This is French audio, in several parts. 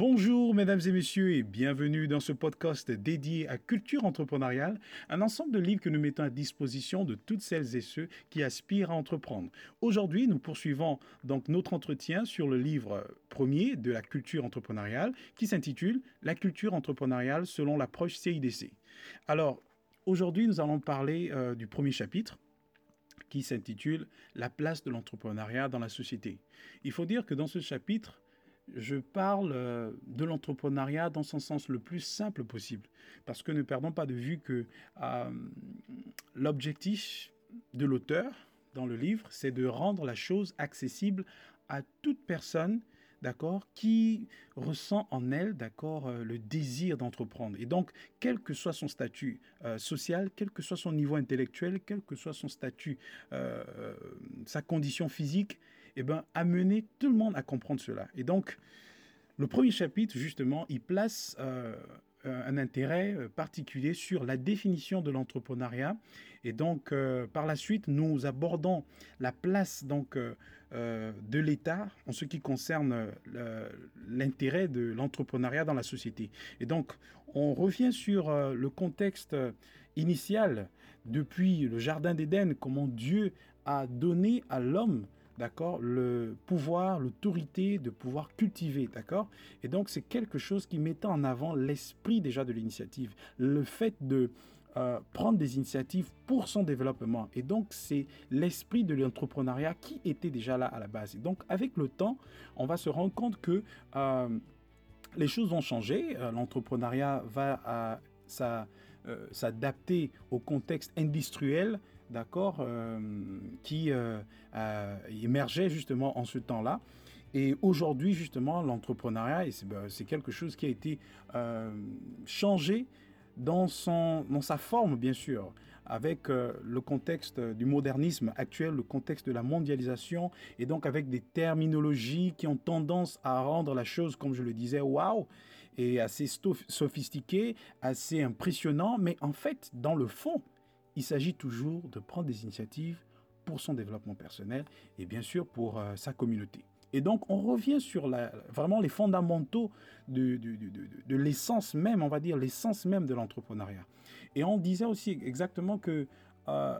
Bonjour mesdames et messieurs et bienvenue dans ce podcast dédié à culture entrepreneuriale, un ensemble de livres que nous mettons à disposition de toutes celles et ceux qui aspirent à entreprendre. Aujourd'hui, nous poursuivons donc notre entretien sur le livre premier de la culture entrepreneuriale qui s'intitule La culture entrepreneuriale selon l'approche CIDC. Alors, aujourd'hui, nous allons parler euh, du premier chapitre qui s'intitule La place de l'entrepreneuriat dans la société. Il faut dire que dans ce chapitre, je parle euh, de l'entrepreneuriat dans son sens le plus simple possible. Parce que ne perdons pas de vue que euh, l'objectif de l'auteur dans le livre, c'est de rendre la chose accessible à toute personne d'accord, qui ressent en elle, d'accord, euh, le désir d'entreprendre. Et donc, quel que soit son statut social, quel que soit son niveau intellectuel, quel que soit son statut, sa condition physique, eh ben, amener tout le monde à comprendre cela. Et donc, le premier chapitre, justement, il place euh, un intérêt euh, particulier sur la définition de l'entrepreneuriat. Et donc, euh, par la suite, nous abordons la place donc, de l'État en ce qui concerne l'intérêt de l'entrepreneuriat dans la société. Et donc, on revient sur le contexte initial depuis le Jardin d'Éden, comment Dieu a donné à l'homme d'accord, le pouvoir, l'autorité de pouvoir cultiver, d'accord Et donc c'est quelque chose qui mettait en avant l'esprit déjà de l'initiative, le fait de euh, prendre des initiatives pour son développement. Et donc c'est l'esprit de l'entrepreneuriat qui était déjà là à la base. Et donc avec le temps, on va se rendre compte que euh, les choses vont changer, euh, l'entrepreneuriat va s'adapter au contexte industriel d'accord, euh, qui euh, émergeait justement en ce temps-là. Et aujourd'hui, justement, l'entrepreneuriat, ben, c'est quelque chose qui a été euh, changé dans, son, dans sa forme, bien sûr, avec le contexte du modernisme actuel, le contexte de la mondialisation, et donc avec des terminologies qui ont tendance à rendre la chose, comme je le disais, waouh, et assez sophistiqué, assez impressionnant, mais en fait, dans le fond, il s'agit toujours de prendre des initiatives pour son développement personnel et bien sûr pour euh, sa communauté. Et donc, on revient sur la, vraiment les fondamentaux de, de, l'essence même, on va dire l'essence même de l'entrepreneuriat. Et on disait aussi exactement que euh,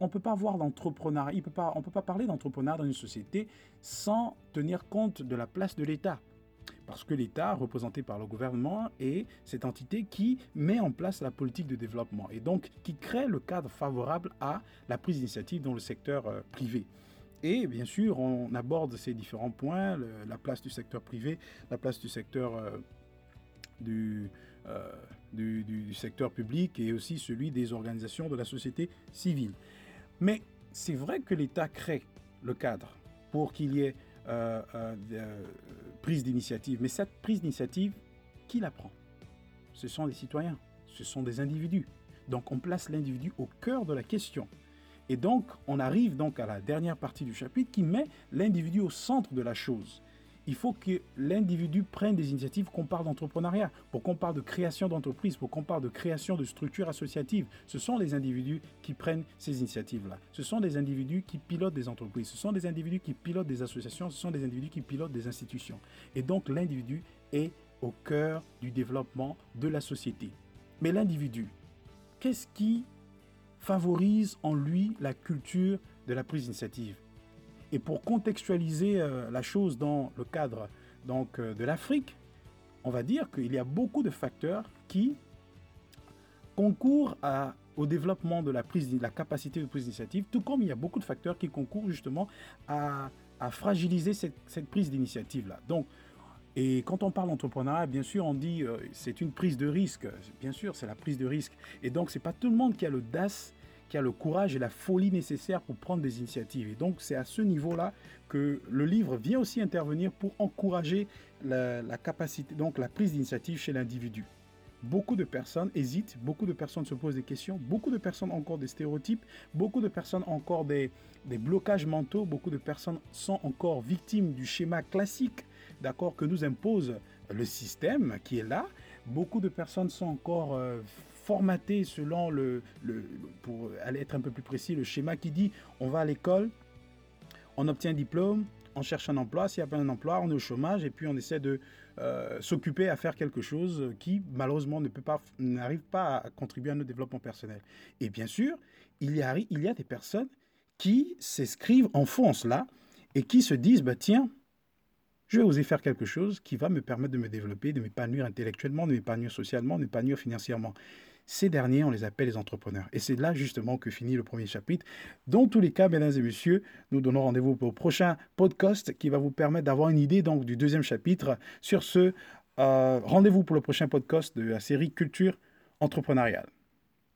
on ne peut pas voir d'entrepreneuriat, on ne peut pas parler d'entrepreneuriat dans une société sans tenir compte de la place de l'État. Parce que l'État, représenté par le gouvernement, est cette entité qui met en place la politique de développement et donc qui crée le cadre favorable à la prise d'initiative dans le secteur euh, privé. Et bien sûr, on aborde ces différents points, la place du secteur privé, la place du secteur euh, euh, du, du, secteur public et aussi celui des organisations de la société civile. Mais c'est vrai que l'État crée le cadre pour qu'il y ait euh, euh, euh, prise d'initiative. Mais cette prise d'initiative, qui la prend? Ce sont les citoyens, ce sont des individus. Donc on place l'individu au cœur de la question. Et donc on arrive donc à la dernière partie du chapitre qui met l'individu au centre de la chose il faut que l'individu prenne des initiatives, qu'on parle d'entrepreneuriat, pour qu'on parle de création d'entreprise, pour qu'on parle de création de structures associatives. Ce sont les individus qui prennent ces initiatives-là. Ce sont des individus qui pilotent des entreprises. Ce sont des individus qui pilotent des associations. Ce sont des individus qui pilotent des institutions. Et donc l'individu est au cœur du développement de la société. Mais l'individu, qu'est-ce qui favorise en lui la culture de la prise d'initiative? Et pour contextualiser euh, la chose dans le cadre donc, euh, de l'Afrique, on va dire qu'il y a beaucoup de facteurs qui concourent au développement de la, prise, la capacité de prise d'initiative, tout comme il y a beaucoup de facteurs qui concourent justement à, fragiliser cette, prise d'initiative-là. Donc, et quand on parle d'entrepreneuriat, bien sûr, on dit euh, c'est une prise de risque. Bien sûr, c'est la prise de risque. Et donc, c'est pas tout le monde qui a l'audace qui a le courage et la folie nécessaires pour prendre des initiatives. Et donc c'est à ce niveau-là que le livre vient aussi intervenir pour encourager la, capacité, donc la prise d'initiative chez l'individu. Beaucoup de personnes hésitent, beaucoup de personnes se posent des questions, beaucoup de personnes ont encore des stéréotypes, beaucoup de personnes ont encore des, blocages mentaux, beaucoup de personnes sont encore victimes du schéma classique, d'accord, que nous impose le système qui est là. Beaucoup de personnes sont encore euh, formaté selon le, pour aller être un peu plus précis, le schéma qui dit on va à l'école, on obtient un diplôme, on cherche un emploi. S'il n'y a pas un emploi, on est au chômage et puis on essaie de euh, s'occuper à faire quelque chose qui, malheureusement, ne peut pas, n'arrive pas à contribuer à notre développement personnel. Et bien sûr, il y a, il y a des personnes qui s'inscrivent en fond en cela et qui se disent, bah, tiens, je vais oser faire quelque chose qui va me permettre de me développer, de m'épanouir intellectuellement, de m'épanouir socialement, de m'épanouir financièrement. Ces derniers, on les appelle les entrepreneurs. Et c'est là justement que finit le premier chapitre. Dans tous les cas, mesdames et messieurs, nous donnons rendez-vous au prochain podcast qui va vous permettre d'avoir une idée donc, du deuxième chapitre. Sur ce, euh, rendez-vous pour le prochain podcast de la série Culture entrepreneuriale.